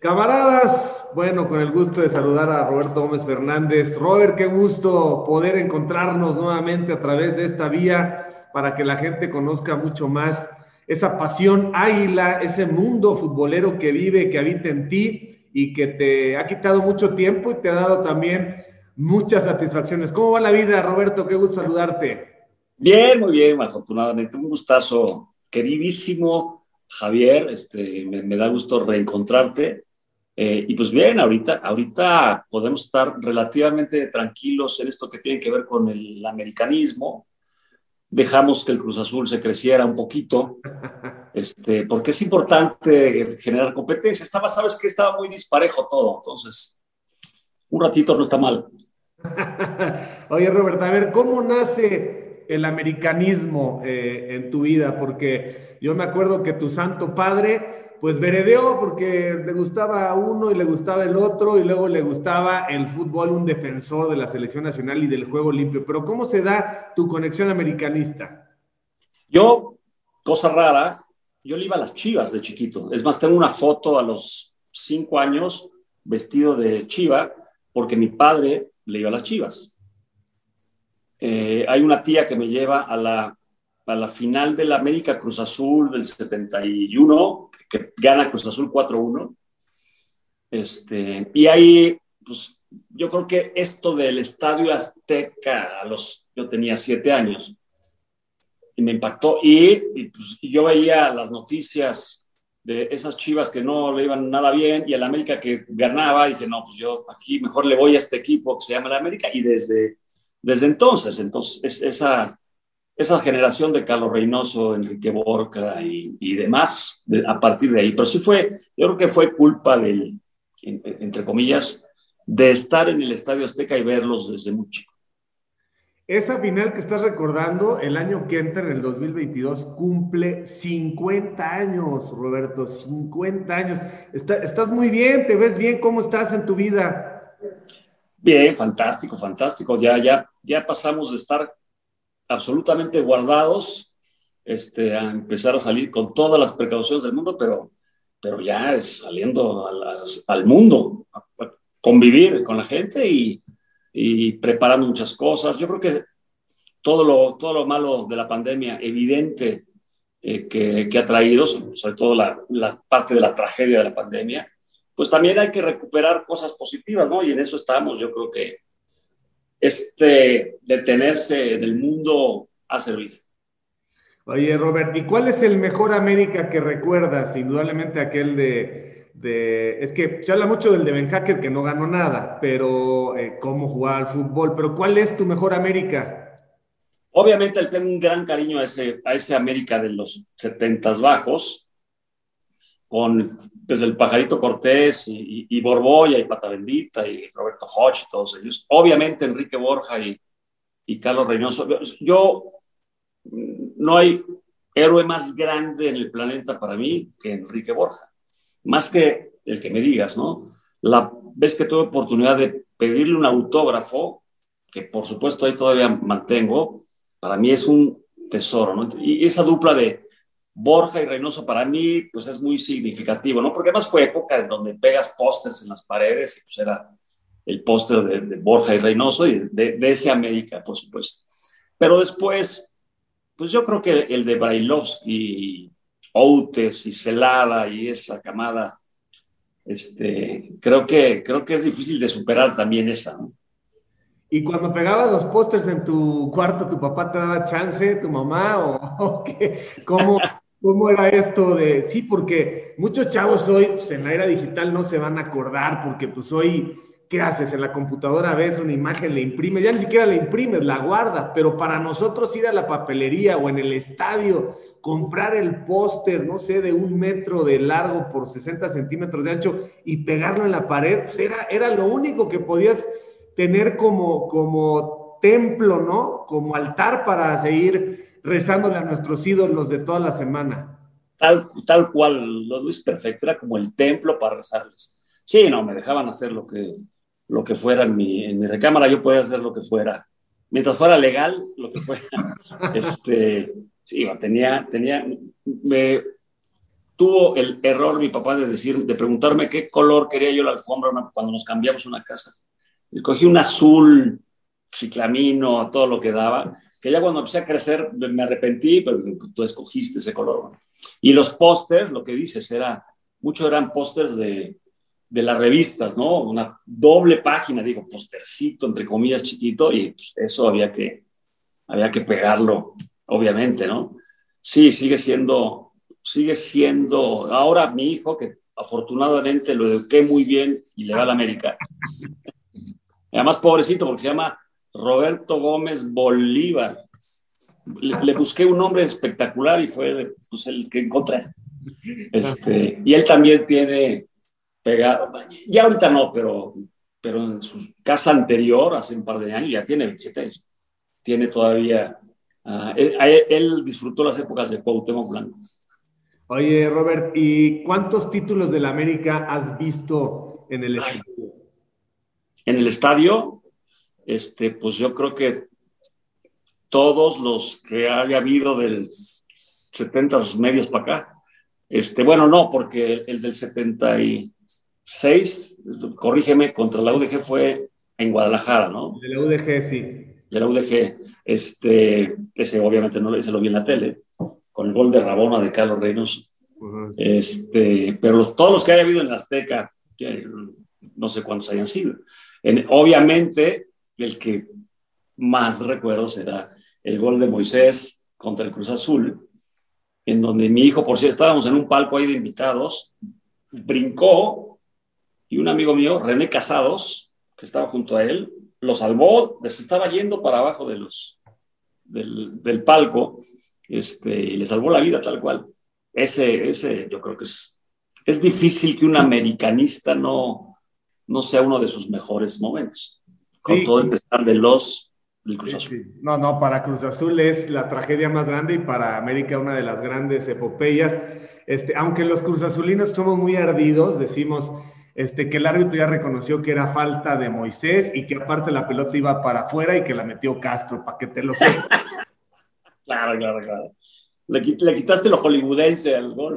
Camaradas, bueno, con el gusto de saludar a Roberto Gómez Fernández. Robert, qué gusto poder encontrarnos nuevamente a través de esta vía para que la gente conozca mucho más esa pasión águila, ese mundo futbolero que vive, que habita en ti y que te ha quitado mucho tiempo y te ha dado también muchas satisfacciones. ¿Cómo va la vida, Roberto? Qué gusto saludarte. Bien, muy bien, afortunadamente. Un gustazo, queridísimo Javier. Este, me, me da gusto reencontrarte eh, y pues bien, ahorita, ahorita podemos estar relativamente tranquilos en esto que tiene que ver con el americanismo. Dejamos que el Cruz Azul se creciera un poquito, este, porque es importante generar competencia. Estaba, sabes que estaba muy disparejo todo, entonces un ratito no está mal. Oye, Roberto, a ver, ¿cómo nace el americanismo eh, en tu vida? Porque yo me acuerdo que tu santo padre pues veredeó porque le gustaba uno y le gustaba el otro y luego le gustaba el fútbol, un defensor de la selección nacional y del juego limpio. Pero ¿cómo se da tu conexión americanista? Yo, cosa rara, yo le iba a las chivas de chiquito. Es más, tengo una foto a los cinco años vestido de chiva porque mi padre le iba a las chivas. Eh, hay una tía que me lleva a la, a la final del América Cruz Azul del 71 que gana Cruz Azul 4-1. Este, y ahí, pues yo creo que esto del Estadio Azteca, los, yo tenía siete años, y me impactó. Y, pues, yo veía las noticias de esas chivas que no le iban nada bien y el América que ganaba, y dije, no, pues yo aquí mejor le voy a este equipo que se llama el América. Y desde, desde entonces, entonces, esa, esa generación de Carlos Reynoso, Enrique Borca y, demás, a partir de ahí. Pero sí fue, yo creo que fue culpa del, entre comillas, de estar en el Estadio Azteca y verlos desde muy chico. Esa final que estás recordando, el año que entra, en el 2022, cumple 50 años, Roberto, 50 años. estás muy bien, te ves bien, ¿cómo estás en tu vida? Bien, fantástico, fantástico. Ya, ya, ya pasamos de estar absolutamente guardados, este, a empezar a salir con todas las precauciones del mundo, pero, pero ya es saliendo al mundo, a, convivir con la gente y, y, preparando muchas cosas. Yo creo que todo lo, todo lo malo de la pandemia, evidente eh, que, que, ha traído, sobre todo la, la, parte de la tragedia de la pandemia, pues también hay que recuperar cosas positivas, ¿no? Y en eso estamos, yo creo que este detenerse en el mundo ha servido. Oye, Robert, ¿y cuál es el mejor América que recuerdas? Indudablemente aquel de, de es que se habla mucho del de Ben Hacker que no ganó nada, pero eh, cómo jugaba al fútbol, pero ¿cuál es tu mejor América? Obviamente tengo un gran cariño a ese, a ese América de los 70 bajos, con desde el Pajarito Cortés y, y, Borboya y Pata Bendita y Roberto Hodge todos ellos. Obviamente Enrique Borja y, y Carlos Reynoso. Yo, no hay héroe más grande en el planeta para mí que Enrique Borja. Más que el que me digas, ¿no? La vez que tuve oportunidad de pedirle un autógrafo, que por supuesto ahí todavía mantengo, para mí es un tesoro, ¿no? Y esa dupla de Borja y Reynoso para mí, pues es muy significativo, ¿no? Porque además fue época en donde pegas pósters en las paredes y pues era el póster de, Borja y Reynoso y de, ese América, por supuesto. Pero después, pues yo creo que el de Brailovsky, Outes y Celada y esa camada, este, creo que, creo que es difícil de superar también esa, ¿no? Y cuando pegabas los pósters en tu cuarto, ¿tu papá te daba chance, tu mamá o, qué? ¿Cómo, ¿Cómo era esto de, sí, porque muchos chavos hoy, pues en la era digital no se van a acordar, porque pues hoy, ¿qué haces? En la computadora ves una imagen, le imprimes, ya ni siquiera la imprimes, la guardas, pero para nosotros ir a la papelería o en el estadio, comprar el póster, no sé, de un metro de largo por 60 centímetros de ancho y pegarlo en la pared, pues era, era lo único que podías tener como, como templo, ¿no? Como altar para seguir rezándole a nuestros ídolos de toda la semana. Tal, tal cual, lo es perfecto, era como el templo para rezarles. Sí, no, me dejaban hacer lo que, lo que fuera en mi, en mi recámara, yo podía hacer lo que fuera. Mientras fuera legal, lo que fuera. este, sí, tenía, tenía, me, tuvo el error mi papá de decir, de preguntarme qué color quería yo la alfombra cuando nos cambiamos una casa. Escogí un azul ciclamino, a todo lo que daba, que ya cuando empecé a crecer me arrepentí, pero tú escogiste ese color. Y los pósters, lo que dices, era, muchos eran pósters de, de las revistas, ¿no? Una doble página, digo, postercito, entre comillas, chiquito, y pues, eso había que, había que pegarlo, obviamente, ¿no? Sí, sigue siendo, sigue siendo, ahora mi hijo, que afortunadamente lo eduqué muy bien y le va a la América. Además, pobrecito, porque se llama Roberto Gómez Bolívar. Le, busqué un nombre espectacular y fue pues, el que encontré. Este, y él también tiene pegado, ya ahorita no, pero, pero en su casa anterior, hace un par de años, ya tiene 27 años, tiene todavía, uh, él, disfrutó las épocas de Cuauhtémoc Blanco. Oye, Robert, ¿y cuántos títulos de la América has visto en el estadio? En el estadio, este, pues yo creo que todos los que haya habido del 70 medios para acá. Este, bueno, no, porque el del 70 y, seis, corrígeme, contra la UDG fue en Guadalajara, ¿no? De la UDG, sí. De la UDG, este, ese obviamente no se lo vi en la tele, con el gol de Rabona de Carlos Reynoso. este, pero los, todos los que haya habido en la Azteca, no sé cuántos hayan sido. obviamente, el que más recuerdo será el gol de Moisés contra el Cruz Azul, en donde mi hijo, por cierto, estábamos en un palco ahí de invitados, brincó y un amigo mío, René Casados, que estaba junto a él, lo salvó, se estaba yendo para abajo de los, del, palco este, y le salvó la vida tal cual. Ese, ese yo creo que es, es difícil que un americanista no, no sea uno de sus mejores momentos, con todo el pesar de los del Cruz Azul. No, no, para Cruz Azul es la tragedia más grande y para América una de las grandes epopeyas. Este, aunque los Cruz Azulinos somos muy ardidos, decimos, este, que el árbitro ya reconoció que era falta de Moisés y que aparte la pelota iba para afuera y que la metió Castro, para que te lo sepas. claro, claro, claro. Le, quitaste lo hollywoodense al gol.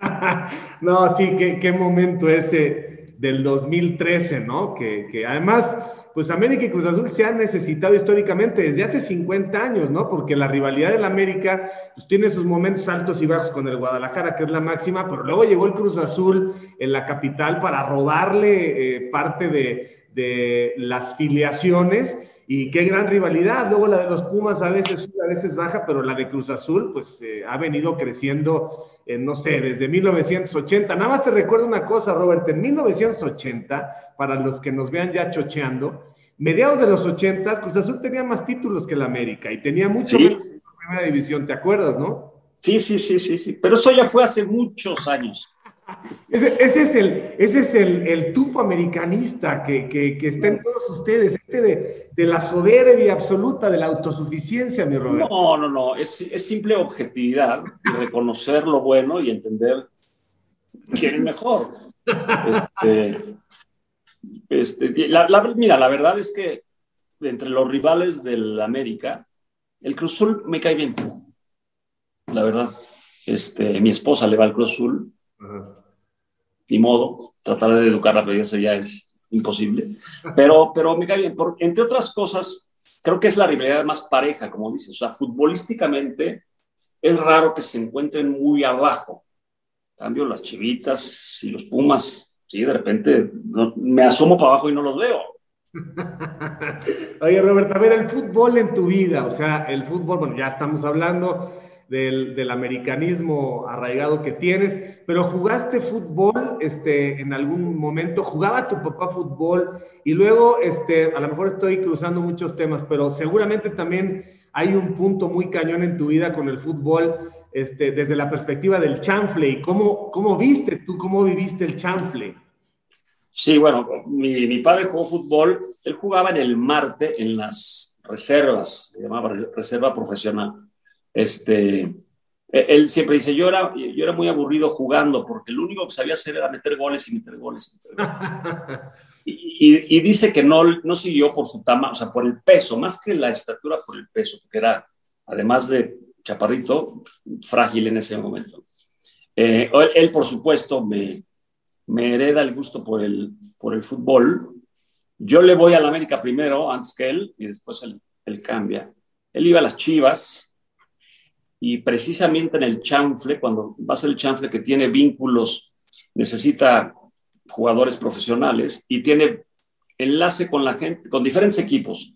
no, sí, qué, qué momento ese del 2013, ¿no? Que, que además pues América y Cruz Azul se han necesitado históricamente desde hace 50 años, ¿no? Porque la rivalidad del América pues, tiene sus momentos altos y bajos con el Guadalajara, que es la máxima, pero luego llegó el Cruz Azul en la capital para robarle eh, parte de, de, las filiaciones y qué gran rivalidad. Luego la de los Pumas a veces sube, a veces baja, pero la de Cruz Azul pues eh, ha venido creciendo, eh, no sé, desde 1980. Nada más te recuerdo una cosa, Robert, en 1980, para los que nos vean ya chocheando, mediados de los 80, Cruz Azul tenía más títulos que la América y tenía mucho más en la primera división, ¿te acuerdas, no? Sí, sí, sí, sí, sí, pero eso ya fue hace muchos años. Ese, es el, ese es el, tufo americanista que, que, está en todos ustedes, este de, de, la soberbia absoluta, de la autosuficiencia, mi Roberto. No, no, no, es, es simple objetividad y reconocer lo bueno y entender quién es mejor. Este, este, la, mira, la verdad es que entre los rivales del América, el Cruz Azul me cae bien. La verdad, este, mi esposa le va al Cruz Azul ni modo, tratar de educarla, pero eso ya es imposible. Pero, pero me bien, entre otras cosas, creo que es la rivalidad más pareja, como dices. O sea, futbolísticamente es raro que se encuentren muy abajo. En cambio, las chivitas y los pumas, sí, de repente me asomo para abajo y no los veo. Oye, Roberto, a ver, el fútbol en tu vida, o sea, el fútbol, bueno, ya estamos hablando, del, americanismo arraigado que tienes, pero jugaste fútbol este, en algún momento, jugaba tu papá fútbol y luego, este, a lo mejor estoy cruzando muchos temas, pero seguramente también hay un punto muy cañón en tu vida con el fútbol este, desde la perspectiva del chanfle. Y cómo, cómo viste tú, cómo viviste el chanfle. Sí, bueno, mi, mi padre jugó fútbol, él jugaba en el Marte, en las reservas, se llamaba reserva profesional este, e, él siempre dice, yo era, yo era muy aburrido jugando porque lo único que sabía hacer era meter goles y meter goles. Y, meter goles. y, y, dice que no, no siguió por su tamaño, o sea, por el peso, más que la estatura, por el peso, porque era, además de chaparrito, frágil en ese momento. Eh, él, por supuesto, me, me hereda el gusto por el, por el fútbol. Yo le voy a la América primero, antes que él, y después él, él cambia. Él iba a las Chivas y precisamente en el chanfle, cuando va a ser el chanfle que tiene vínculos, necesita jugadores profesionales y tiene enlace con la gente, con diferentes equipos,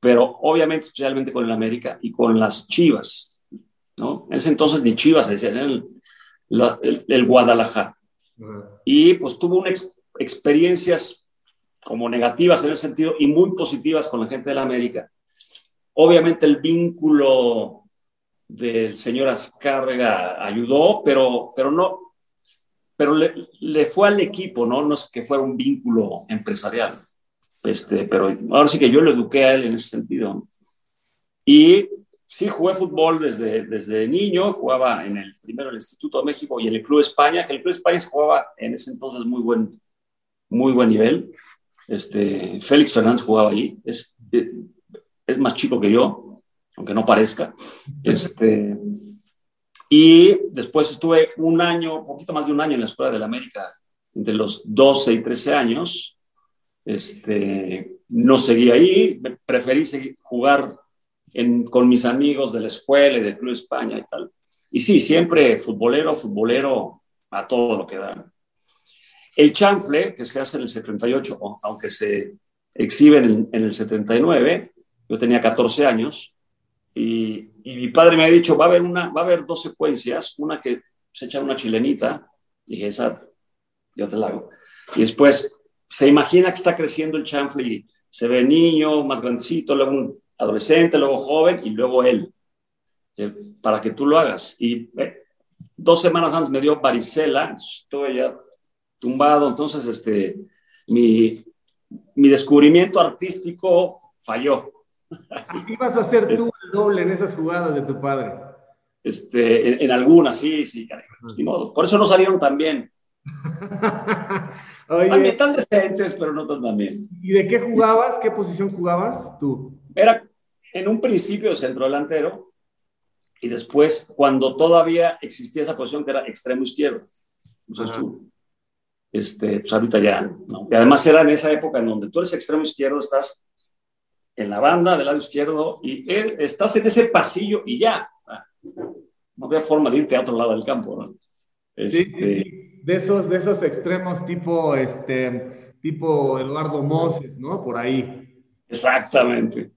pero obviamente especialmente con el América y con las Chivas, ¿no? En ese entonces ni Chivas, decían el, el, Guadalajara. Y pues tuvo unas experiencias como negativas en ese sentido y muy positivas con la gente de la América. Obviamente el vínculo del señor Azcárraga ayudó, pero, pero no, pero le, le, fue al equipo, ¿no? No es que fuera un vínculo empresarial. Este, pero ahora sí que yo lo eduqué a él en ese sentido. Y sí, jugué fútbol desde, desde niño, jugaba en el primero el Instituto de México y en el Club España, que el Club España jugaba en ese entonces muy buen, muy buen nivel. Este, Félix Fernández jugaba ahí, es, es más chico que yo, aunque no parezca. Este, y después estuve un año, un poquito más de un año en la Escuela de la América, entre los 12 y 13 años, este, no seguí ahí, preferí seguir, jugar con mis amigos de la escuela y del Club España y tal. Y sí, siempre futbolero, futbolero a todo lo que dan. El chanfle, que se hace en el 78, aunque se exhibe en, el 79, yo tenía 14 años, y, mi padre me ha dicho, va a haber, una, va a haber dos secuencias, una que se echa una chilenita, dije, esa yo te la hago. Y después se imagina que está creciendo el chanfle y se ve niño, más grandecito, luego un adolescente, luego joven y luego él, para que tú lo hagas. Y eh, dos semanas antes me dio varicela, estuve ya tumbado, entonces este, mi, mi descubrimiento artístico falló. ¿Qué ibas a hacer tú doble en esas jugadas de tu padre? Este, en, algunas, sí, sí, Por eso no salieron tan bien. También tan decentes, pero no tan bien. ¿Y de qué jugabas? ¿Qué posición jugabas tú? Era en un principio centro delantero y después cuando todavía existía esa posición que era extremo izquierdo. este, pues ahorita ya, ¿no? Y además era en esa época en donde tú eres extremo izquierdo, estás en la banda del lado izquierdo y estás en ese pasillo y ya. No había forma de irte a otro lado del campo, ¿no? Este, de esos, de esos extremos tipo, este, tipo Eduardo Moses, ¿no? Por ahí. Exactamente.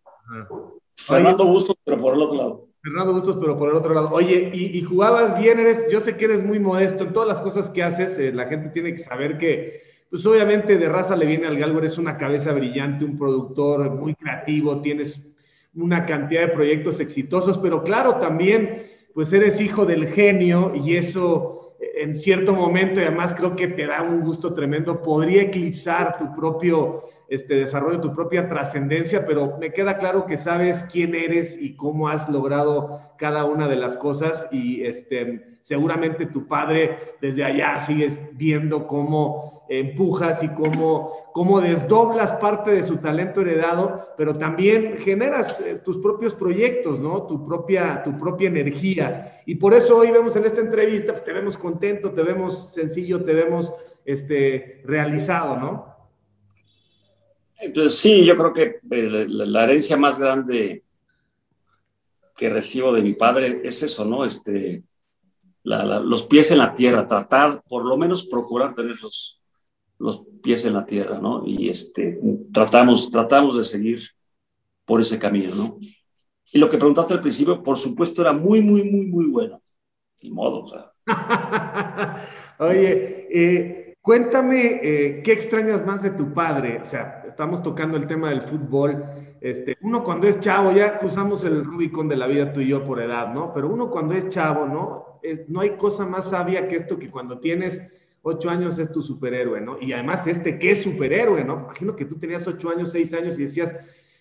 Fernando Bustos, pero por el otro lado. Fernando Bustos, pero por el otro lado. Oye, y, jugabas bien, eres, yo sé que eres muy modesto en todas las cosas que haces, eh, la gente tiene que saber que, pues obviamente de raza le viene al galgo, eres una cabeza brillante, un productor muy creativo, tienes una cantidad de proyectos exitosos, pero claro, también, pues eres hijo del genio y eso en cierto momento, y además creo que te da un gusto tremendo, podría eclipsar tu propio este, desarrollo, tu propia trascendencia, pero me queda claro que sabes quién eres y cómo has logrado cada una de las cosas y este, seguramente tu padre desde allá sigues viendo cómo empujas y cómo, cómo desdoblas parte de su talento heredado, pero también generas eh, tus propios proyectos, ¿no? Tu propia, tu propia energía. Y por eso hoy vemos en esta entrevista, pues te vemos contento, te vemos sencillo, te vemos este, realizado, ¿no? Entonces, sí, yo creo que eh, la, herencia más grande que recibo de mi padre es eso, ¿no? Este, los pies en la tierra, tratar, por lo menos procurar tener los, los pies en la tierra, ¿no? Y este, tratamos, tratamos de seguir por ese camino, ¿no? Y lo que preguntaste al principio, por supuesto, era muy, muy, muy, muy bueno. Ni modo, o sea. Oye, eh, Cuéntame, eh, ¿qué extrañas más de tu padre? O sea, estamos tocando el tema del fútbol. Este, uno cuando es chavo, ya cruzamos el Rubicón de la vida tú y yo por edad, ¿no? Pero uno cuando es chavo, ¿no? no hay cosa más sabia que esto que cuando tienes ocho años es tu superhéroe, ¿no? Y además este, ¿qué es superhéroe, no? Imagino que tú tenías ocho años, seis años y decías,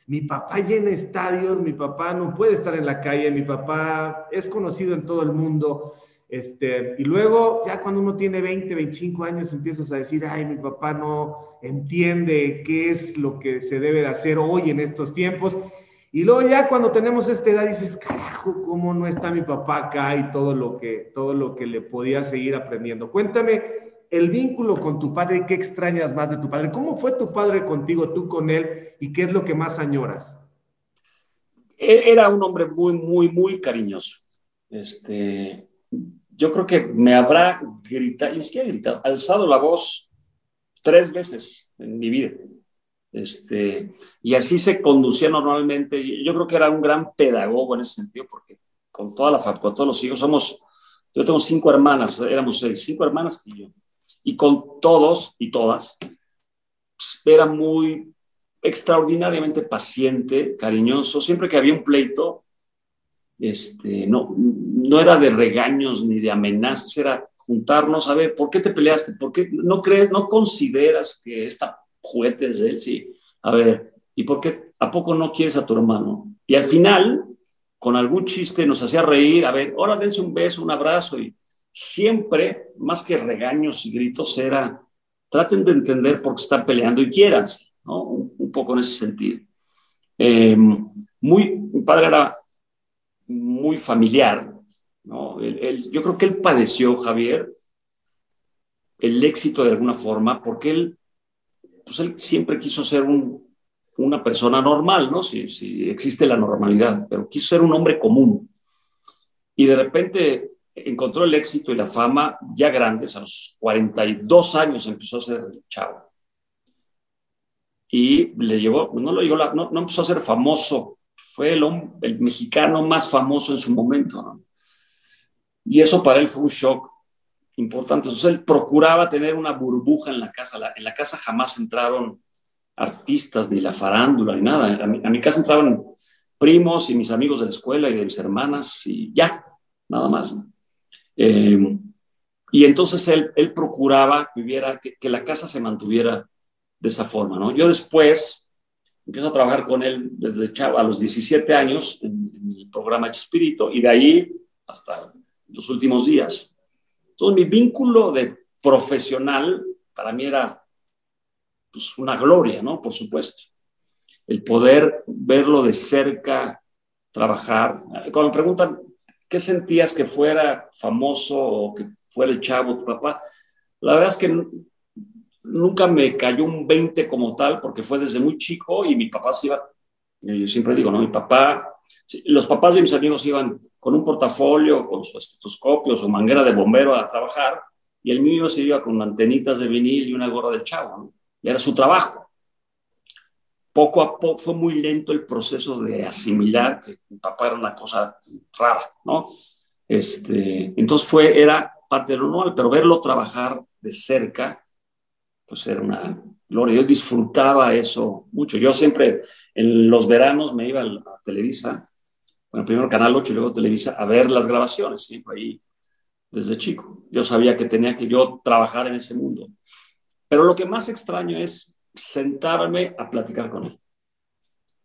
mi papá llena estadios, mi papá no puede estar en la calle, mi papá es conocido en todo el mundo. Este, y luego, ya cuando uno tiene 20, 25 años, empiezas a decir, ay, mi papá no entiende qué es lo que se debe de hacer hoy en estos tiempos. Y luego ya cuando tenemos esta edad dices, carajo, ¿cómo no está mi papá acá y todo lo que, todo lo que le podía seguir aprendiendo? Cuéntame el vínculo con tu padre, ¿qué extrañas más de tu padre? ¿Cómo fue tu padre contigo, tú con él y qué es lo que más añoras? E-, era un hombre muy, muy, muy cariñoso. Este, yo creo que me habrá gritado, que ha gritado, alzado la voz tres veces en mi vida. Este, y así se conducía normalmente. Yo creo que era un gran pedagogo en ese sentido, porque con toda la con todos los hijos somos, yo tengo cinco hermanas, éramos seis, cinco hermanas y yo. Y con todos y todas, pues, era muy extraordinariamente paciente, cariñoso. Siempre que había un pleito, este, no, no era de regaños ni de amenazas, era juntarnos a ver, ¿por qué te peleaste? ¿Por qué no crees, no consideras que esta juguete es él? Sí. A ver, ¿y por qué a poco no quieres a tu hermano? Y al final, con algún chiste nos hacía reír, a ver, ahora dense un beso, un abrazo y siempre, más que regaños y gritos, era traten de entender por qué están peleando y quieran, ¿no? Un, poco en ese sentido. Eh, muy, mi padre era muy familiar, ¿no? yo creo que él padeció, Javier, el éxito de alguna forma, porque él, pues él siempre quiso ser un, una persona normal, ¿no? Si, si existe la normalidad, pero quiso ser un hombre común. Y de repente encontró el éxito y la fama ya grandes, a los 42 años empezó a ser chavo. Y le llevó, no, lo no, no empezó a ser famoso fue el, el mexicano más famoso en su momento. Y eso para él fue un shock importante. Entonces él procuraba tener una burbuja en la casa. en la casa jamás entraron artistas, ni la farándula, ni nada. A mi, casa entraban primos y mis amigos de la escuela y de mis hermanas y ya, nada más. Eh, y entonces él, él procuraba que, hubiera, que, que, la casa se mantuviera de esa forma. ¿no? Yo después empiezo a trabajar con él desde chavo, a los 17 años en, el programa Chespirito y de ahí hasta los últimos días. Entonces mi vínculo de profesional para mí era pues, una gloria, ¿no? Por supuesto. El poder verlo de cerca, trabajar. Cuando me preguntan, ¿qué sentías que fuera famoso o que fuera el chavo tu papá? La verdad es que nunca me cayó un 20 como tal, porque fue desde muy chico y mi papá se iba, yo siempre digo, ¿no? Mi papá, los papás de mis amigos iban con un portafolio, con su estetoscopio, su manguera de bombero a trabajar, y el mío se iba con antenitas de vinil y una gorra del chavo, ¿no? Y era su trabajo. Poco a poco fue muy lento el proceso de asimilar que mi papá era una cosa rara, ¿no? Este, entonces fue, era parte de lo normal, pero verlo trabajar de cerca, pues era una gloria. Yo disfrutaba eso mucho. Yo siempre en los veranos me iba a Televisa, bueno, primero Canal 8 y luego Televisa, a ver las grabaciones, siempre ahí desde chico. Yo sabía que tenía que yo trabajar en ese mundo. Pero lo que más extraño es sentarme a platicar con él.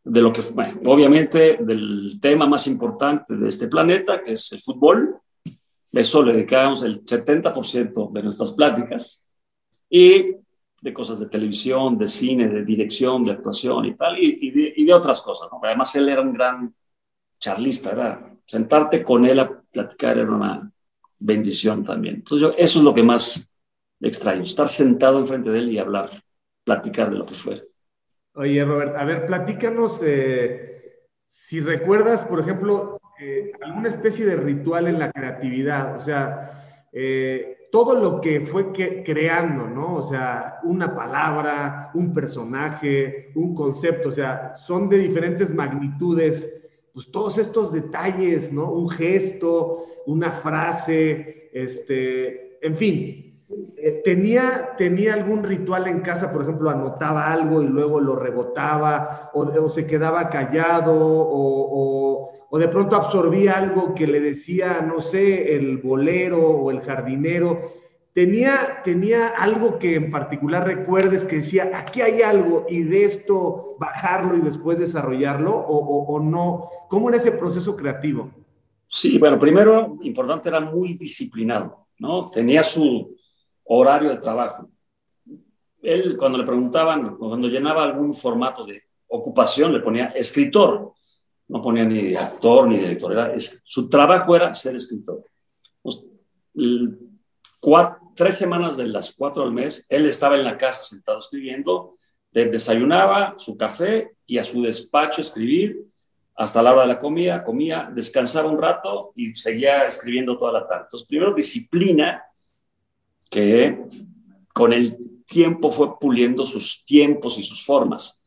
De lo que, bueno, obviamente, del tema más importante de este planeta, que es el fútbol. Eso le dedicamos el 70% de nuestras pláticas. Y de cosas de televisión, de cine, de dirección, de actuación y tal, y, de, otras cosas. Además, él era un gran charlista, era sentarte con él a platicar era una bendición también. Entonces, eso es lo que más extraño, estar sentado enfrente de él y hablar, platicar de lo que fue. Oye, Robert, a ver, platícanos eh, si recuerdas, por ejemplo, eh, alguna especie de ritual en la creatividad, o sea, eh, todo lo que fue creando, ¿no? O sea, una palabra, un personaje, un concepto, o sea, son de diferentes magnitudes, pues todos estos detalles, ¿no? Un gesto, una frase, este, en fin. Eh, tenía, tenía algún ritual en casa, por ejemplo, anotaba algo y luego lo rebotaba, o, se quedaba callado, o o de pronto absorbía algo que le decía, no sé, el bolero o el jardinero. Tenía, tenía algo que en particular recuerdes que decía, aquí hay algo y de esto bajarlo y después desarrollarlo o, o no. ¿Cómo era ese proceso creativo? Sí, bueno, primero, importante, era muy disciplinado, ¿no? Tenía su horario de trabajo. Él, cuando le preguntaban, cuando llenaba algún formato de ocupación, le ponía escritor no ponía ni actor ni director, era, su trabajo era ser escritor. Tres semanas de las cuatro al mes, él estaba en la casa sentado escribiendo, desayunaba su café y a su despacho escribir hasta la hora de la comida, comía, descansaba un rato y seguía escribiendo toda la tarde. Entonces, primero disciplina, que con el tiempo fue puliendo sus tiempos y sus formas.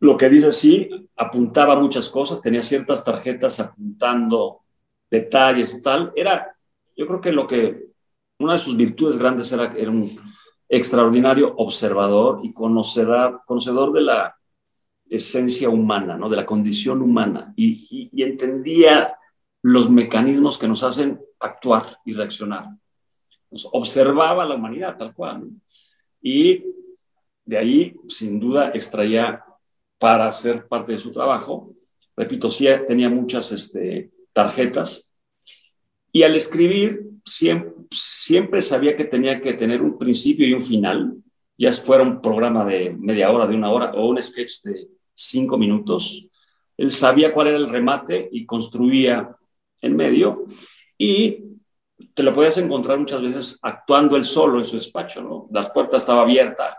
Lo que dice sí, apuntaba muchas cosas, tenía ciertas tarjetas apuntando detalles y tal. Era, yo creo que lo que, una de sus virtudes grandes era, era un extraordinario observador y conocedor, conocedor de la esencia humana, ¿no? de la condición humana, y, entendía los mecanismos que nos hacen actuar y reaccionar. observaba la humanidad tal cual. Y de ahí, sin duda, extraía para hacer parte de su trabajo. Repito, sí tenía muchas este, tarjetas. Y al escribir, siempre, siempre sabía que tenía que tener un principio y un final, ya fuera un programa de media hora, de una hora, o un sketch de cinco minutos. Él sabía cuál era el remate y construía en medio. Y te lo podías encontrar muchas veces actuando él solo en su despacho, ¿no? La puerta estaba abierta,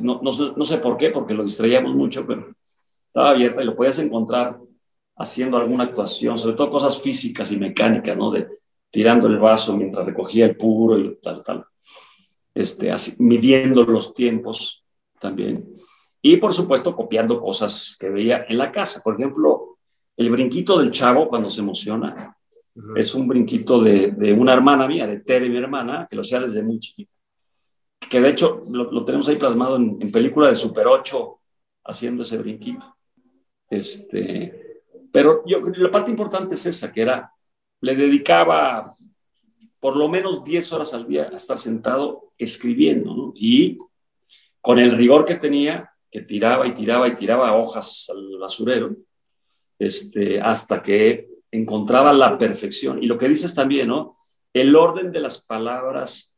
no, no, sé por qué, porque lo distraíamos mucho, pero estaba abierta y lo podías encontrar haciendo alguna actuación, sobre todo cosas físicas y mecánicas, ¿no? De tirando el vaso mientras recogía el puro y tal, tal. Este, así, midiendo los tiempos también. Y por supuesto, copiando cosas que veía en la casa. Por ejemplo, el brinquito del chavo cuando se emociona es un brinquito de, de, una hermana mía, de Tere, mi hermana, que lo hacía desde muy chiquito. Que de hecho lo, tenemos ahí plasmado en, película de Super 8, haciendo ese brinquito. Este, pero yo, la parte importante es esa, que era, le dedicaba por lo menos 10 horas al día a estar sentado escribiendo, ¿no? Y con el rigor que tenía, que tiraba y tiraba y tiraba hojas al basurero, este, hasta que encontraba la perfección. Y lo que dices también, ¿no? El orden de las palabras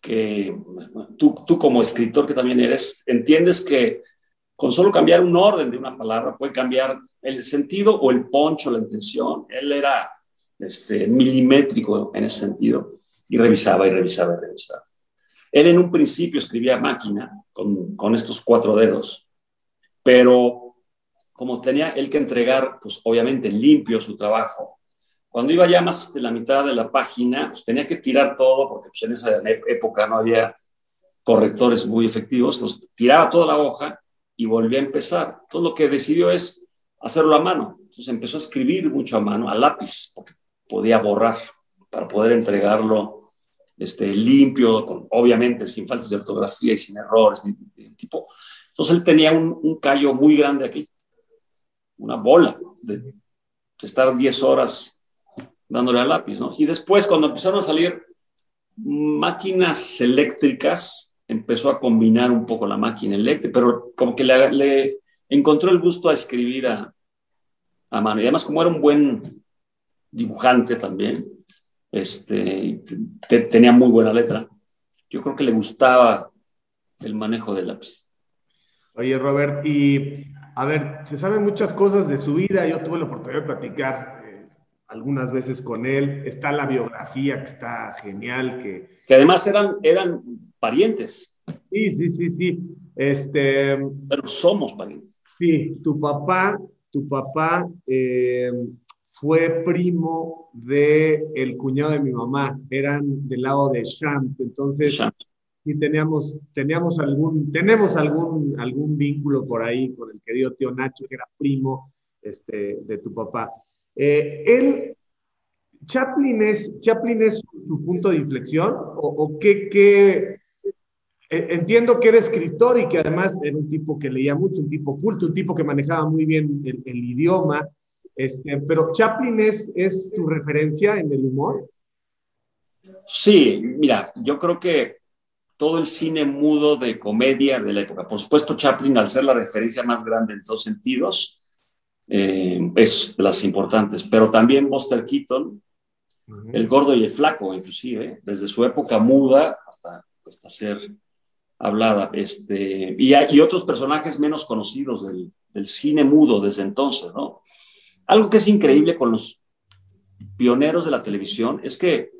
que tú, tú como escritor que también eres, entiendes que con solo cambiar un orden de una palabra puede cambiar el sentido o el poncho, la intención. Él era este, milimétrico en ese sentido y revisaba y revisaba y revisaba. Él en un principio escribía máquina con, con estos cuatro dedos, pero como tenía él que entregar, pues obviamente limpio su trabajo, cuando iba ya más de la mitad de la página, pues tenía que tirar todo, porque pues, en esa época no había correctores muy efectivos, entonces tiraba toda la hoja y volvía a empezar. Entonces lo que decidió es hacerlo a mano. Entonces empezó a escribir mucho a mano, a lápiz, porque podía borrar para poder entregarlo este, limpio, con, obviamente sin faltas de ortografía y sin errores de, tipo. Entonces él tenía un, un, callo muy grande aquí, una bola de, estar 10 horas dándole al lápiz, ¿no? Y después, cuando empezaron a salir máquinas eléctricas, empezó a combinar un poco la máquina eléctrica, pero como que le, encontró el gusto a escribir a, a mano. Y además, como era un buen dibujante también, este, tenía muy buena letra. Yo creo que le gustaba el manejo del lápiz. Oye, Robert, y a ver, se saben muchas cosas de su vida. Yo tuve la oportunidad de platicar eh, algunas veces con él. Está la biografía que está genial. Que, que además eran, eran parientes. Sí, sí, sí, sí. Este, Pero somos parientes. Sí, tu papá, tu papá eh, fue primo de el cuñado de mi mamá, eran del lado de Shant, entonces sí teníamos, teníamos algún, tenemos algún, algún vínculo por ahí con el querido tío Nacho, que era primo este, de tu papá. Eh, él, Chaplin es, Chaplin es su punto de inflexión, o, qué, qué e, entiendo que era escritor y que además era un tipo que leía mucho, un tipo culto, un tipo que manejaba muy bien el, el idioma. Este, pero Chaplin es, es su referencia en el humor. Sí, mira, yo creo que todo el cine mudo de comedia de la época, por supuesto Chaplin, al ser la referencia más grande en todos sentidos, eh, es de las importantes, pero también Buster Keaton, el gordo y el flaco, inclusive, desde su época muda hasta, hasta ser hablada, este, y, y otros personajes menos conocidos del, del cine mudo desde entonces, ¿no? Algo que es increíble con los pioneros de la televisión es que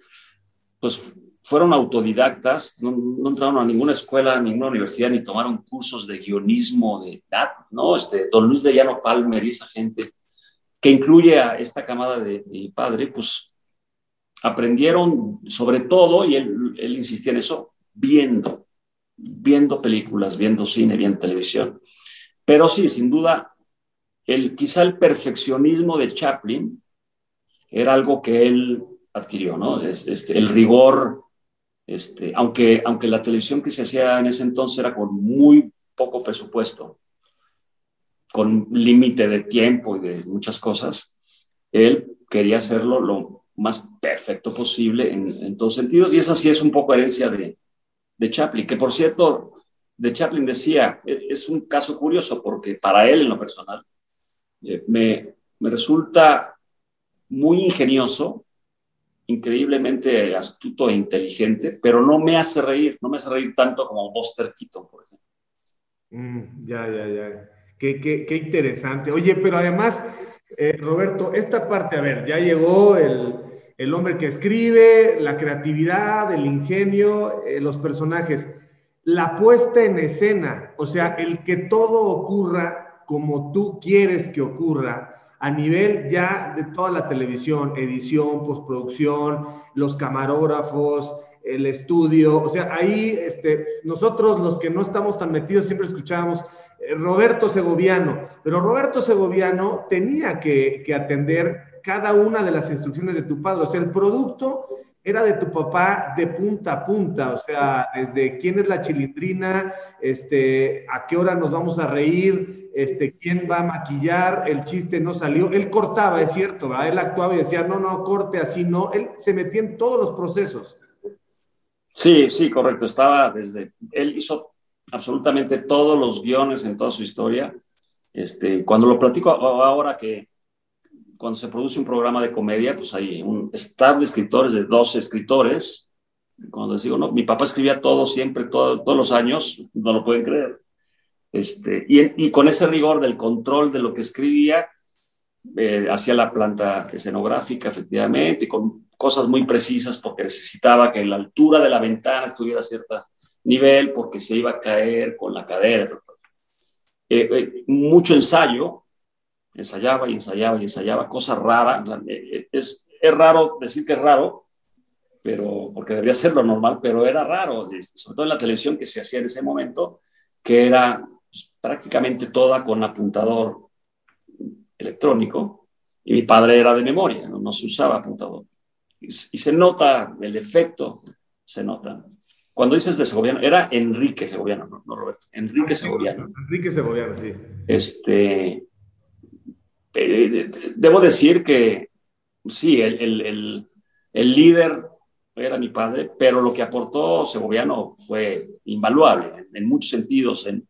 pues fueron autodidactas, no, entraron a ninguna escuela, a ninguna universidad, ni tomaron cursos de guionismo, de ¿no? Este, don Luis de Llano Palmer y esa gente, que incluye a esta camada de, mi padre, pues aprendieron sobre todo, y él, él insistía en eso, viendo, viendo películas, viendo cine, viendo televisión. Pero sí, sin duda, el, quizá el perfeccionismo de Chaplin era algo que él adquirió, ¿no? Este, el rigor este, aunque, aunque la televisión que se hacía en ese entonces era con muy poco presupuesto, con límite de tiempo y de muchas cosas, él quería hacerlo lo más perfecto posible en, en todos sentidos. Y esa sí es un poco herencia de, de Chaplin, que por cierto, de Chaplin decía, e, es un caso curioso porque para él en lo personal eh, me, me resulta muy ingenioso increíblemente astuto e inteligente, pero no me hace reír, no me hace reír tanto como Buster Keaton, por ejemplo. Mm, ya, ya, ya. Qué, qué, qué, interesante. Oye, pero además, eh, Roberto, esta parte, a ver, ya llegó el, el hombre que escribe, la creatividad, el ingenio, eh, los personajes. La puesta en escena, o sea, el que todo ocurra como tú quieres que ocurra, a nivel ya de toda la televisión, edición, postproducción, los camarógrafos, el estudio, o sea, ahí este, nosotros los que no estamos tan metidos siempre escuchábamos eh, Roberto Segoviano, pero Roberto Segoviano tenía que, que atender cada una de las instrucciones de tu padre, o sea, el producto era de tu papá de punta a punta, o sea, desde quién es la chilindrina, este, a qué hora nos vamos a reír, este, quién va a maquillar, el chiste no salió, él cortaba, es cierto, ¿verdad? él actuaba y decía, no, no, corte así, no, él se metía en todos los procesos. Sí, sí, correcto, estaba desde, él hizo absolutamente todos los guiones en toda su historia. Este, cuando lo platico ahora que cuando se produce un programa de comedia, pues hay un staff de escritores, de 12 escritores. Cuando les digo, no, mi papá escribía todo siempre, todos los años, no lo pueden creer. Este, y, y, con ese rigor del control de lo que escribía, eh, hacía la planta escenográfica, efectivamente, con cosas muy precisas, porque necesitaba que la altura de la ventana estuviera a cierto nivel, porque se iba a caer con la cadera. Eh, eh, mucho ensayo, ensayaba y ensayaba y ensayaba, cosas raras. Eh, eh, es, es raro decir que es raro, pero, porque debería ser lo normal, pero era raro, sobre todo en la televisión que se hacía en ese momento, que era pues, prácticamente toda con apuntador electrónico, y mi padre era de memoria, no, se usaba apuntador. Y, se nota el efecto, se nota. Cuando dices de Segoviano, era Enrique Segoviano, no, no Roberto, Enrique ah, Segoviano. Enrique Segoviano, sí. Este, eh, debo decir que sí, el, líder era mi padre, pero lo que aportó Segoviano fue invaluable en, muchos sentidos, en,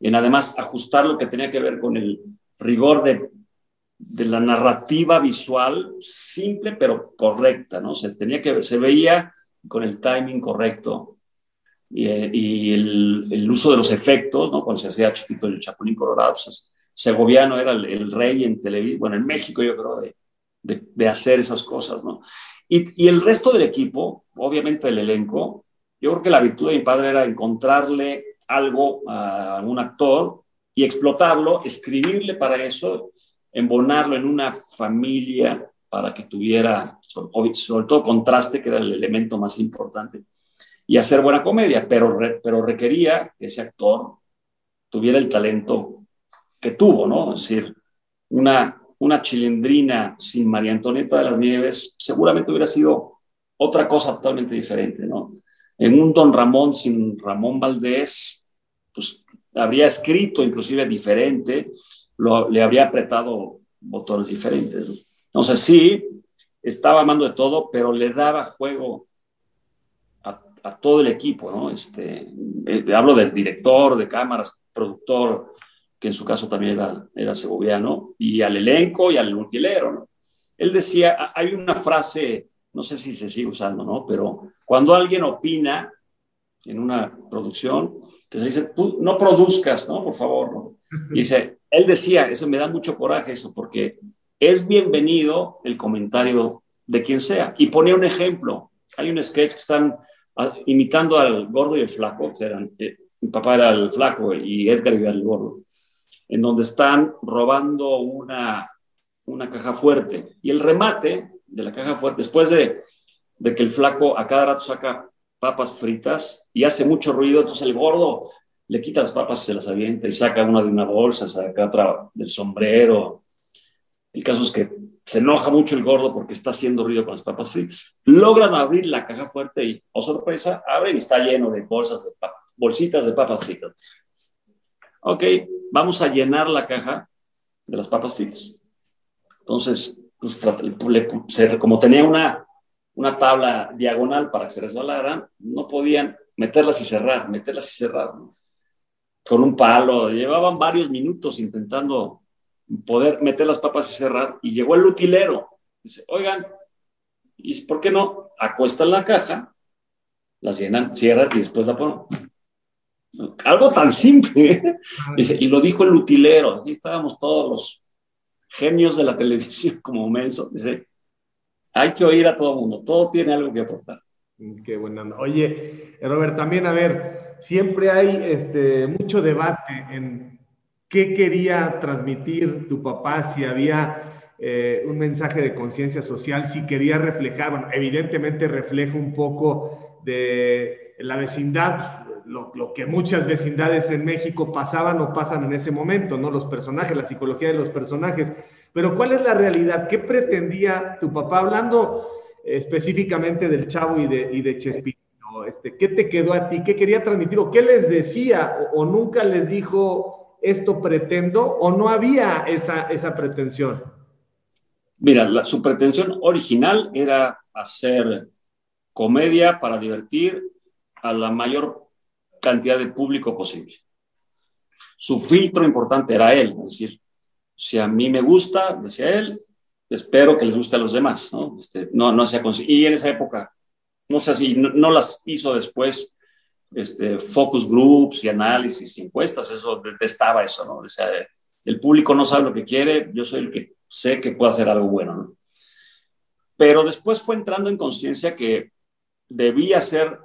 en, además ajustar lo que tenía que ver con el rigor de, la narrativa visual simple pero correcta, ¿no? Se, tenía que, se veía con el timing correcto y, eh, el, uso de los efectos, ¿no? Cuando se hacía chiquito el Chapulín Colorado, pues, Segoviano era el, rey en televisión, bueno, en México yo creo, de, de, hacer esas cosas, ¿no? Y, el resto del equipo, obviamente el elenco, yo creo que la virtud de mi padre era encontrarle algo a un actor y explotarlo, escribirle para eso, embonarlo en una familia para que tuviera, sobre, sobre todo contraste, que era el elemento más importante, y hacer buena comedia, pero, pero requería que ese actor tuviera el talento que tuvo, ¿no? Es decir, una, una chilindrina sin María Antonieta de las Nieves seguramente hubiera sido otra cosa totalmente diferente, ¿no? En un Don Ramón sin Ramón Valdés, pues habría escrito inclusive diferente, lo, le habría apretado botones diferentes. Entonces sí, estaba amando de todo, pero le daba juego a, a todo el equipo, ¿no? Este, eh, hablo del director de cámaras, productor, que en su caso también era, era segoviano, y al elenco y al utilero, ¿no? Él decía, hay una frase, no sé si se sigue usando, ¿no? Pero cuando alguien opina en una producción, que se dice, tú no produzcas, ¿no? Por favor, ¿no? Y dice, él decía, eso me da mucho coraje eso, porque es bienvenido el comentario de quien sea. Y ponía un ejemplo. Hay un sketch que están ah, imitando al gordo y el flaco, eran, eh, mi papá era el flaco y Edgar era el gordo, en donde están robando una, una caja fuerte. Y el remate de la caja fuerte, después de, de que el flaco a cada rato saca papas fritas y hace mucho ruido, entonces el gordo le quita las papas se las avienta y saca una de una bolsa, saca otra del sombrero. El caso es que se enoja mucho el gordo porque está haciendo ruido con las papas fritas. Logran abrir la caja fuerte y, oh sorpresa, abren y está lleno de bolsas de papas, bolsitas de papas fritas. Ok, vamos a llenar la caja de las papas fritas. Entonces, pues, como tenía una, una tabla diagonal para que se resbalaran, no podían meterlas y cerrar, meterlas y cerrar. Con un palo, llevaban varios minutos intentando poder meter las papas y cerrar, y llegó el utilero. Dice, oigan, ¿y por qué no acuestan la caja, las llenan, cierran y después la ponen? Algo tan simple. Dice, y lo dijo el utilero. Aquí estábamos todos los genios de la televisión como menso. Dice, hay que oír a todo el mundo, todo tiene algo que aportar. Qué buena. Oye, Robert, también a ver, siempre hay este, mucho debate en qué quería transmitir tu papá, si había eh, un mensaje de conciencia social, si quería reflejar, bueno, evidentemente refleja un poco de la vecindad, lo, que muchas vecindades en México pasaban o pasan en ese momento, ¿no? Los personajes, la psicología de los personajes. Pero ¿cuál es la realidad? ¿Qué pretendía tu papá? Hablando específicamente del Chavo y de, y de este, ¿qué te quedó a ti? ¿Qué quería transmitir? ¿O qué les decía? ¿O, o nunca les dijo esto pretendo o no había esa, esa pretensión? Mira, su pretensión original era hacer comedia para divertir a la mayor cantidad de público posible. Su filtro importante era él, es decir, si a mí me gusta, decía él, espero que les guste a los demás, ¿no? Este, no, no hacía y en esa época, no sé si no las hizo después este, focus groups y análisis y encuestas, eso detestaba eso, ¿no? O sea, el público no sabe lo que quiere, yo soy el que sé que puede hacer algo bueno, ¿no? Pero después fue entrando en conciencia que debía ser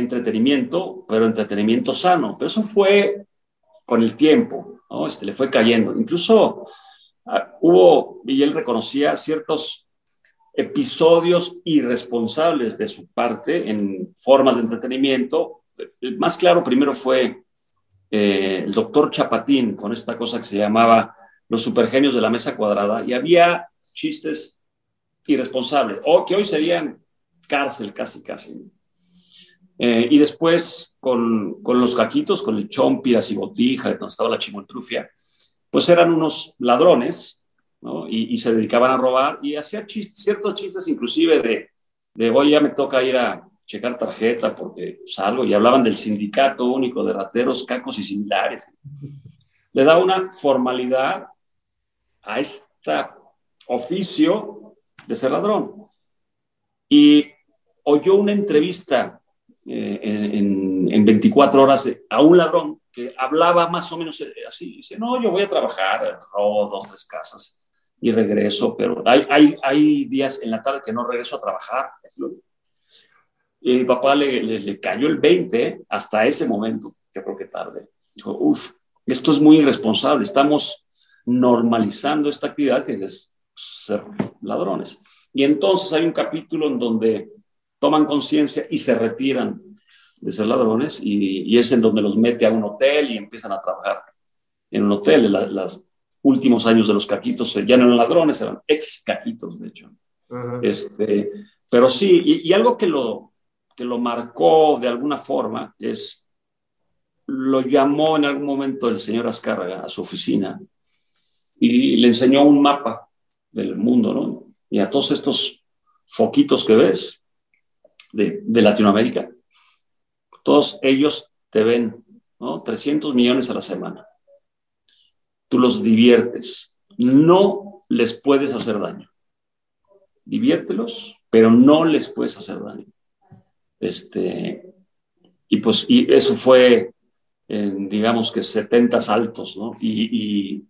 entretenimiento, pero entretenimiento sano. Pero eso fue con el tiempo. Este, le fue cayendo. Incluso ah, hubo, y él reconocía ciertos episodios irresponsables de su parte en formas de entretenimiento. El más claro primero fue eh, el doctor Chapatín con esta cosa que se llamaba Los supergenios de la mesa cuadrada y había chistes irresponsables o que hoy serían cárcel casi casi. Eh, y después con, con, los caquitos, con el chompiras y botija, donde estaba la chimoltrufia, pues eran unos ladrones y, se dedicaban a robar y hacían ciertos chistes inclusive de, de, hoy ya me toca ir a checar tarjeta porque salgo y hablaban del sindicato único de rateros, cacos y similares. Le da una formalidad a este oficio de ser ladrón. Y oyó una entrevista eh, en, en, 24 horas a un ladrón que hablaba más o menos así. Dice, no, yo voy a trabajar, robo dos, tres casas y regreso, pero hay, hay, hay días en la tarde que no regreso a trabajar. Y mi papá le, le, cayó el 20 hasta ese momento, yo creo que tarde. Dijo, uff, esto es muy irresponsable, estamos normalizando esta actividad que es ser ladrones. Y entonces hay un capítulo en donde toman conciencia y se retiran de ser ladrones y, y, es en donde los mete a un hotel y empiezan a trabajar en un hotel. las, últimos años de los caquitos ya no eran ladrones, eran ex caquitos, de hecho. este, pero sí, y, algo que lo, que lo marcó de alguna forma es, lo llamó en algún momento el señor Azcárraga a su oficina y le enseñó un mapa del mundo, ¿no? Y a todos estos foquitos que ves de, Latinoamérica, todos ellos te ven, ¿no? 300 millones a la semana tú los diviertes. No les puedes hacer daño. Diviértelos, pero no les puedes hacer daño. Este, y pues y eso fue, en, digamos que 70 saltos, ¿no? Y,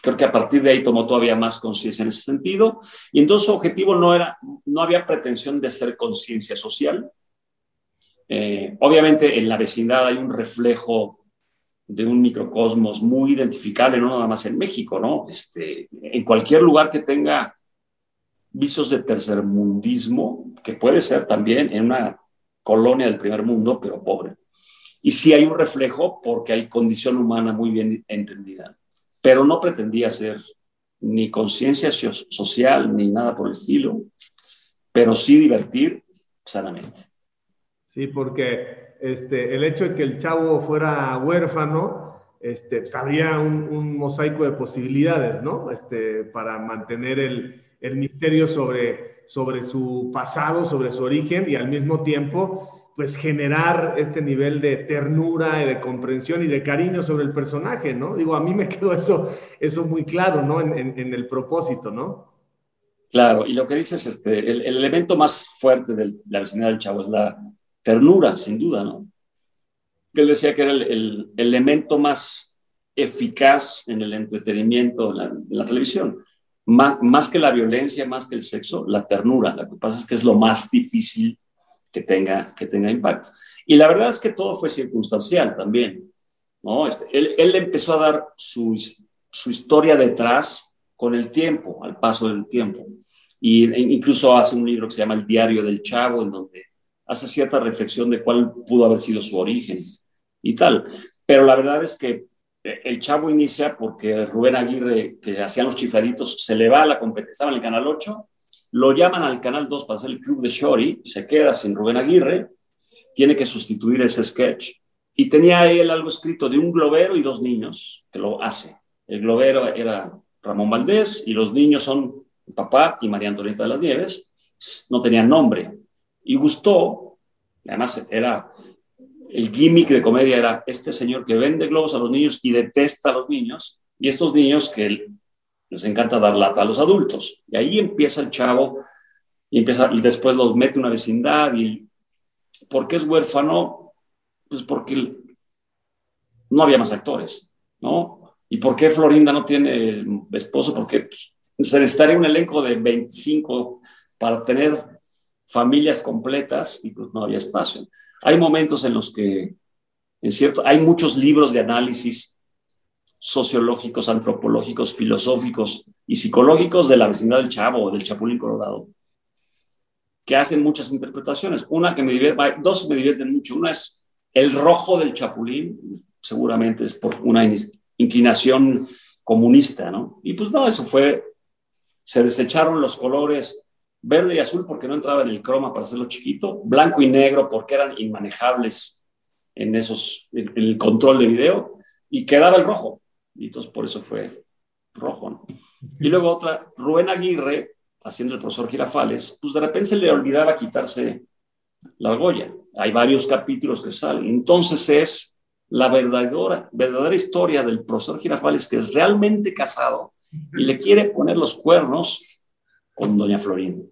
Creo que a partir de ahí tomó todavía más conciencia en ese sentido. Y entonces su objetivo no era, no había pretensión de ser conciencia social. Eh, obviamente en la vecindad hay un reflejo de un microcosmos muy identificable, no nada más en México, ¿no? Este, en cualquier lugar que tenga visos de tercermundismo, que puede ser también en una colonia del primer mundo, pero pobre. Y sí hay un reflejo porque hay condición humana muy bien entendida pero no pretendía ser ni conciencia social ni nada por el estilo, pero sí divertir sanamente. Sí, porque este, el hecho de que el chavo fuera huérfano, este, pues, había un, mosaico de posibilidades, ¿no? Este, para mantener el, el misterio sobre, sobre su pasado, sobre su origen y al mismo tiempo pues generar este nivel de ternura y de comprensión y de cariño sobre el personaje, ¿no? Digo, a mí me quedó eso, eso muy claro, ¿no? En, el propósito, ¿no? Claro, y lo que dices, este, el, elemento más fuerte de la vecindad del chavo es la ternura, sin duda, ¿no? Él decía que era el, elemento más eficaz en el entretenimiento en la, televisión. Más, más que la violencia, más que el sexo, la ternura. Lo que pasa es que es lo más difícil que tenga, que tenga impacto. Y la verdad es que todo fue circunstancial también. ¿no? Este, él, él, empezó a dar su, su, historia detrás con el tiempo, al paso del tiempo. Y e incluso hace un libro que se llama El Diario del Chavo, en donde hace cierta reflexión de cuál pudo haber sido su origen y tal. Pero la verdad es que eh, el Chavo inicia porque Rubén Aguirre, que hacían los chifladitos, se le va a la competencia, estaba en el Canal 8 lo llaman al Canal 2 para hacer el club de Shori, se queda sin Rubén Aguirre, tiene que sustituir ese sketch. Y tenía él algo escrito de un globero y dos niños que lo hace. El globero era Ramón Valdés y los niños son papá y María Antonieta de las Nieves. No tenían nombre. Y gustó, además era el gimmick de comedia era este señor que vende globos a los niños y detesta a los niños, y estos niños que les encanta dar lata a los adultos. Y ahí empieza el chavo y, empieza, después los mete una vecindad. ¿Y por qué es huérfano? Pues porque no había más actores, ¿no? ¿Y por qué Florinda no tiene esposo? Porque pues, se necesitaría un elenco de 25 para tener familias completas y pues no había espacio. Hay momentos en los que, en cierto, hay muchos libros de análisis sociológicos, antropológicos, filosóficos y psicológicos de la vecindad del Chavo o del Chapulín Colorado, que hacen muchas interpretaciones. Una que me divierte, dos me divierten mucho. Una es el rojo del Chapulín, seguramente es por una inclinación comunista, ¿no? Y pues no, eso fue, se desecharon los colores verde y azul porque no entraba en el croma para hacerlo chiquito, blanco y negro porque eran inmanejables en esos, el control de video, y quedaba el rojo. Y entonces por eso fue rojo, ¿no? Y luego otra, Rubén Aguirre, haciendo el profesor Girafales, pues de repente se le olvidaba quitarse la argolla. Hay varios capítulos que salen. Entonces es la verdadera, verdadera historia del profesor Girafales que es realmente casado y le quiere poner los cuernos con doña Florinda.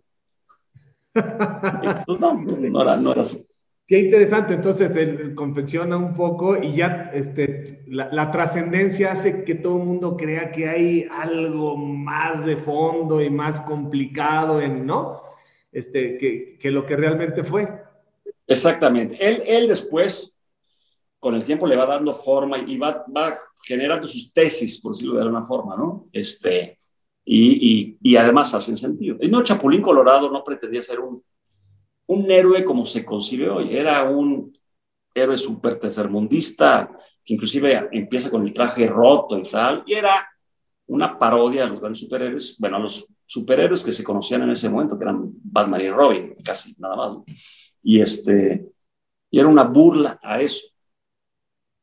Pues no, no era, no era así. Qué interesante, entonces él confecciona un poco y ya este, la, trascendencia hace que todo el mundo crea que hay algo más de fondo y más complicado en, ¿no? Este, que, que lo que realmente fue. Exactamente. Él, él después, con el tiempo, le va dando forma y va, va generando sus tesis, por decirlo de alguna forma, ¿no? Este, y, y, y además hacen sentido. No Chapulín Colorado no pretendía ser un un héroe como se concibe hoy. Era un héroe súper tercermundista, que inclusive empieza con el traje roto y tal, y era una parodia a los grandes superhéroes, bueno, a los superhéroes que se conocían en ese momento, que eran Batman y Robin, casi nada más. Y, este, y era una burla a eso.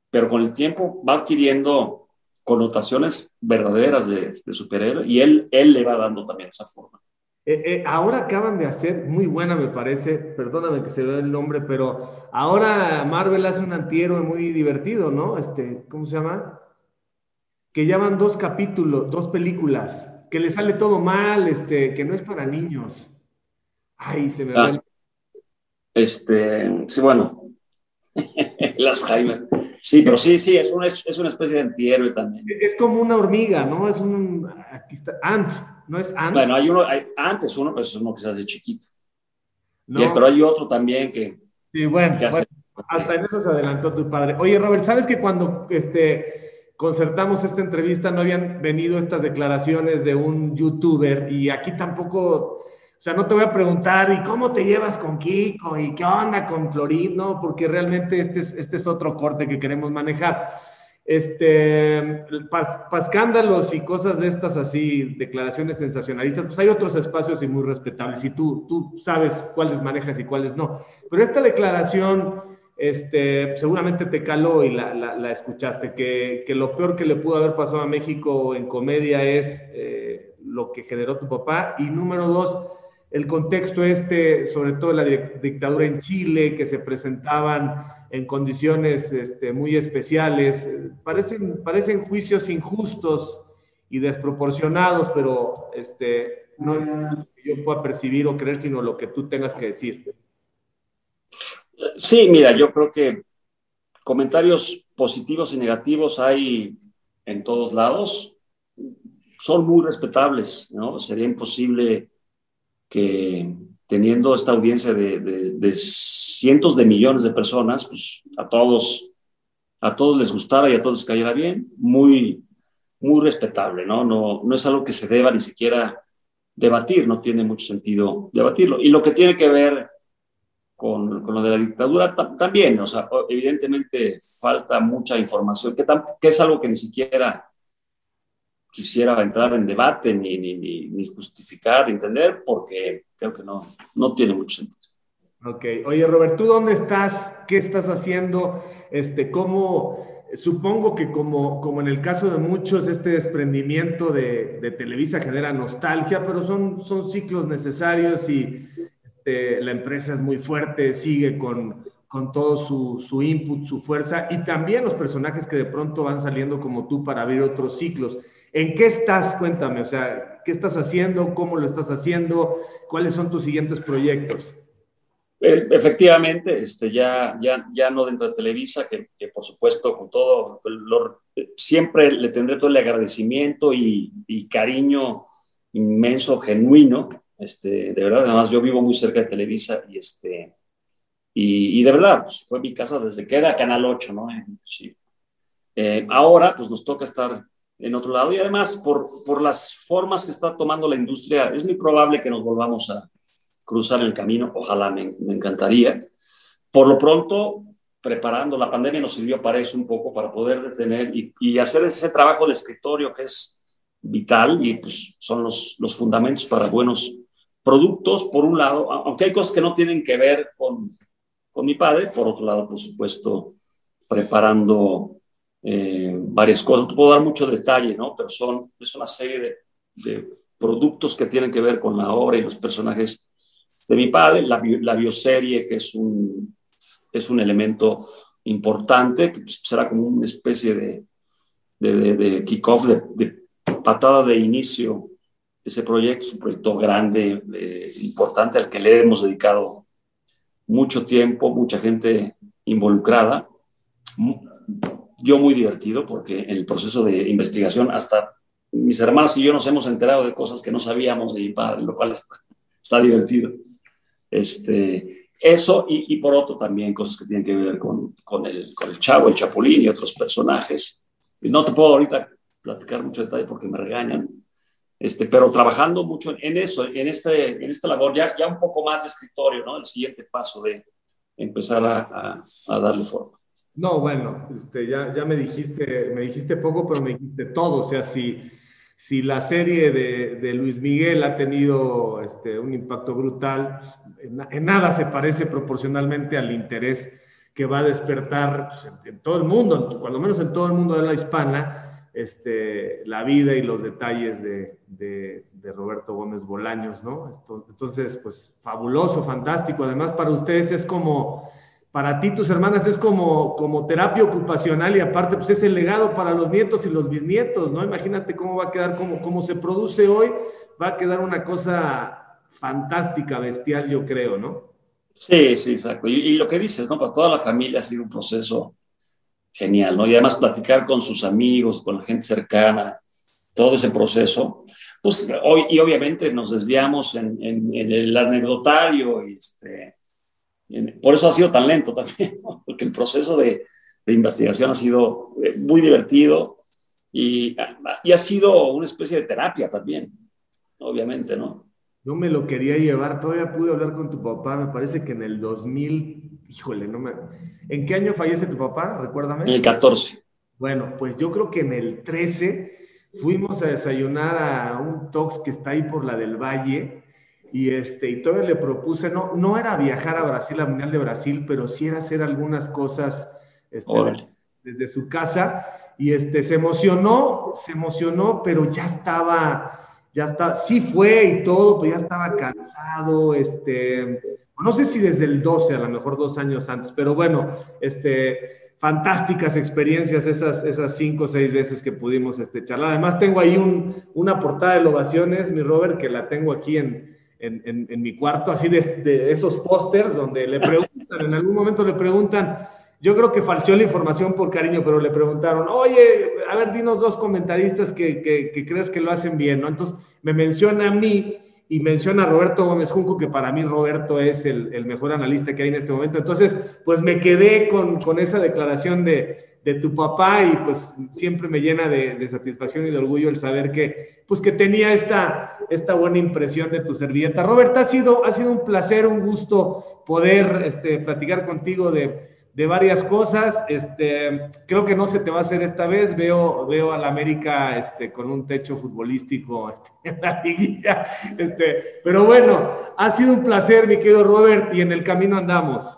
Pero con el tiempo va adquiriendo connotaciones verdaderas de, de superhéroe y él, él le va dando también esa forma. Eh, eh, ahora acaban de hacer, muy buena me parece, perdóname que se vea el nombre, pero ahora Marvel hace un antihéroe muy divertido, ¿no? Este, ¿cómo se llama? Que llaman dos capítulos, dos películas, que le sale todo mal, este, que no es para niños. Ay, se me Este, sí, bueno, las Jaime. Sí, pero sí, sí, es una, es una especie de antihéroe también. Es como una hormiga, ¿no? Es un, aquí está, ant, ¿no es ant? Bueno, hay uno, hay, antes uno, pero es uno que se hace chiquito. pero hay otro también que... Sí, bueno, hasta en eso se adelantó tu padre. Oye, Robert, ¿sabes que cuando este, concertamos esta entrevista no habían venido estas declaraciones de un youtuber y aquí tampoco o sea, no te voy a preguntar, ¿y cómo te llevas con Kiko? ¿Y qué onda con Florid? No, porque realmente este es, este es otro corte que queremos manejar. Este, para escándalos y cosas de estas así, declaraciones sensacionalistas, pues hay otros espacios y muy respetables y tú, tú sabes cuáles manejas y cuáles no. Pero esta declaración, este, seguramente te caló y la, la, escuchaste, que, que, lo peor que le pudo haber pasado a México en comedia es eh, lo que generó tu papá. Y número dos, el contexto este, sobre todo la dictadura en Chile, que se presentaban en condiciones este, muy especiales, parecen, parecen juicios injustos y desproporcionados, pero este, no es lo que yo pueda percibir o creer, sino lo que tú tengas que decir. Sí, mira, yo creo que comentarios positivos y negativos hay en todos lados. Son muy respetables, ¿no? Sería imposible que teniendo esta audiencia de, cientos de millones de personas, pues a todos, a todos les gustara y a todos les cayera bien, muy, muy respetable, ¿no? ¿no? Es algo que se deba ni siquiera debatir, no tiene mucho sentido debatirlo. Y lo que tiene que ver con, con lo de la dictadura también, o sea, evidentemente falta mucha información, que es algo que ni siquiera quisiera entrar en debate ni, ni, ni, justificar, entender, porque creo que no, no tiene mucho sentido. Ok. Oye, Robert, ¿tú dónde estás? ¿Qué estás haciendo? Este, ¿Cómo, supongo que como, como en el caso de muchos, este desprendimiento de, de Televisa genera nostalgia, pero son, son ciclos necesarios y este, la empresa es muy fuerte, sigue con, con todo su, su, input, su fuerza, y también los personajes que de pronto van saliendo como tú para abrir otros ciclos. ¿En qué estás? Cuéntame, o sea, ¿qué estás haciendo? ¿Cómo lo estás haciendo? ¿Cuáles son tus siguientes proyectos? Eh, efectivamente, este, ya, ya, ya no dentro de Televisa, que, por supuesto con todo, siempre le tendré todo el agradecimiento y, cariño inmenso, genuino. Este, de verdad, además yo vivo muy cerca de Televisa y, este, y, de verdad, pues, fue mi casa desde que era Canal 8, ¿no? Eh, ahora, pues nos toca estar en otro lado. Y además, por, por las formas que está tomando la industria, es muy probable que nos volvamos a cruzar el camino. Ojalá me, me encantaría. Por lo pronto, preparando, la pandemia nos sirvió para eso un poco, para poder detener y, y hacer ese trabajo de escritorio que es vital y pues son los, los fundamentos para buenos productos, por un lado, aunque hay cosas que no tienen que ver con, con mi padre, por otro lado, por supuesto, preparando eh, varias cosas. No puedo dar mucho detalle, ¿no? Pero son, es una serie de, de, productos que tienen que ver con la obra y los personajes de mi padre. La, la bioserie, que es un, es un elemento importante, que pues, será como una especie de, de, de kick-off, de, patada de inicio ese proyecto. Es un proyecto grande, eh, importante, al que le hemos dedicado mucho tiempo, mucha gente involucrada yo muy divertido porque en el proceso de investigación hasta mis hermanas y yo nos hemos enterado de cosas que no sabíamos de mi padre, lo cual está, divertido. Este, eso y, por otro también cosas que tienen que ver con, con, el, con el Chavo, el Chapulín y otros personajes. Y no te puedo ahorita platicar mucho detalle porque me regañan, este, pero trabajando mucho en eso, en, este, en esta labor, ya, ya un poco más de escritorio, ¿no? El siguiente paso de empezar a, a, a darle forma. No, bueno, este, ya, ya me dijiste, me dijiste poco, pero me dijiste todo. O sea, si, si la serie de, de Luis Miguel ha tenido este, un impacto brutal, en, nada se parece proporcionalmente al interés que va a despertar pues, en, todo el mundo, cuando menos en todo el mundo de la hispana, este, la vida y los detalles de, de, de Roberto Gómez Bolaños, ¿no? Entonces, pues fabuloso, fantástico. Además, para ustedes es como para ti, tus hermanas, es como, como terapia ocupacional y aparte, pues es el legado para los nietos y los bisnietos, ¿no? Imagínate cómo va a quedar, como, cómo se produce hoy, va a quedar una cosa fantástica, bestial, yo creo, ¿no? Sí, sí, exacto. Y, lo que dices, ¿no? Para toda la familia ha sido un proceso genial, ¿no? Y además platicar con sus amigos, con la gente cercana, todo ese proceso. Pues, y obviamente nos desviamos en, el anecdotario, y este, por eso ha sido tan lento también, porque el proceso de, de investigación ha sido eh, muy divertido y, y, ha sido una especie de terapia también, obviamente, ¿no? No me lo quería llevar, todavía pude hablar con tu papá, me parece que en el 2000, híjole, no me... ¿En qué año fallece tu papá? Recuérdame. En el 14. Bueno, pues yo creo que en el 13 fuimos a desayunar a un Tox que está ahí por la del Valle y, este, y todavía le propuse, no, no era viajar a Brasil, a Mundial de Brasil, pero sí era hacer algunas cosas este, desde su casa y este, se emocionó, se emocionó, pero ya estaba ya está, sí fue y todo, pero ya estaba cansado, este, no sé si desde el 12, a lo mejor dos años antes, pero bueno, este, fantásticas experiencias esas, esas cinco o seis veces que pudimos este, charlar. Además tengo ahí un, una portada de ovaciones, mi Robert, que la tengo aquí en, en, mi cuarto, así de, esos pósters donde le preguntan, en algún momento le preguntan, yo creo que falseó la información por cariño, pero le preguntaron, oye, a ver, dinos dos comentaristas que, que, crees que lo hacen bien, ¿no? Entonces me menciona a mí y menciona a Roberto Gómez Junco, que para mí Roberto es el, mejor analista que hay en este momento. Entonces, pues me quedé con esa declaración de, de, tu papá y pues siempre me llena de, satisfacción y de orgullo el saber que, pues que tenía esta, esta buena impresión de tu servilleta. Roberto, ha sido, ha sido un placer, un gusto poder este, platicar contigo de de varias cosas. Este, creo que no se te va a hacer esta vez. Veo, veo al América este, con un techo futbolístico este, en la liguilla. Este, pero bueno, ha sido un placer, mi querido Robert, y en el camino andamos.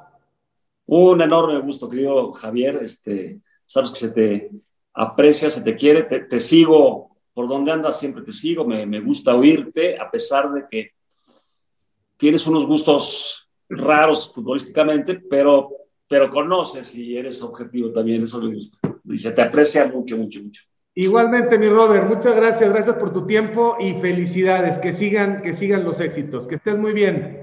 Un enorme gusto, querido Javier. Este, sabes que se te aprecia, se te quiere, te, sigo por donde andas, siempre te sigo. Me, me gusta oírte, a pesar de que tienes unos gustos raros futbolísticamente, pero pero conoces y eres objetivo también, eso me gusta. Y se te aprecia mucho, mucho, mucho. Igualmente, mi Robert, muchas gracias, gracias por tu tiempo y felicidades, que sigan, que sigan los éxitos, que estés muy bien.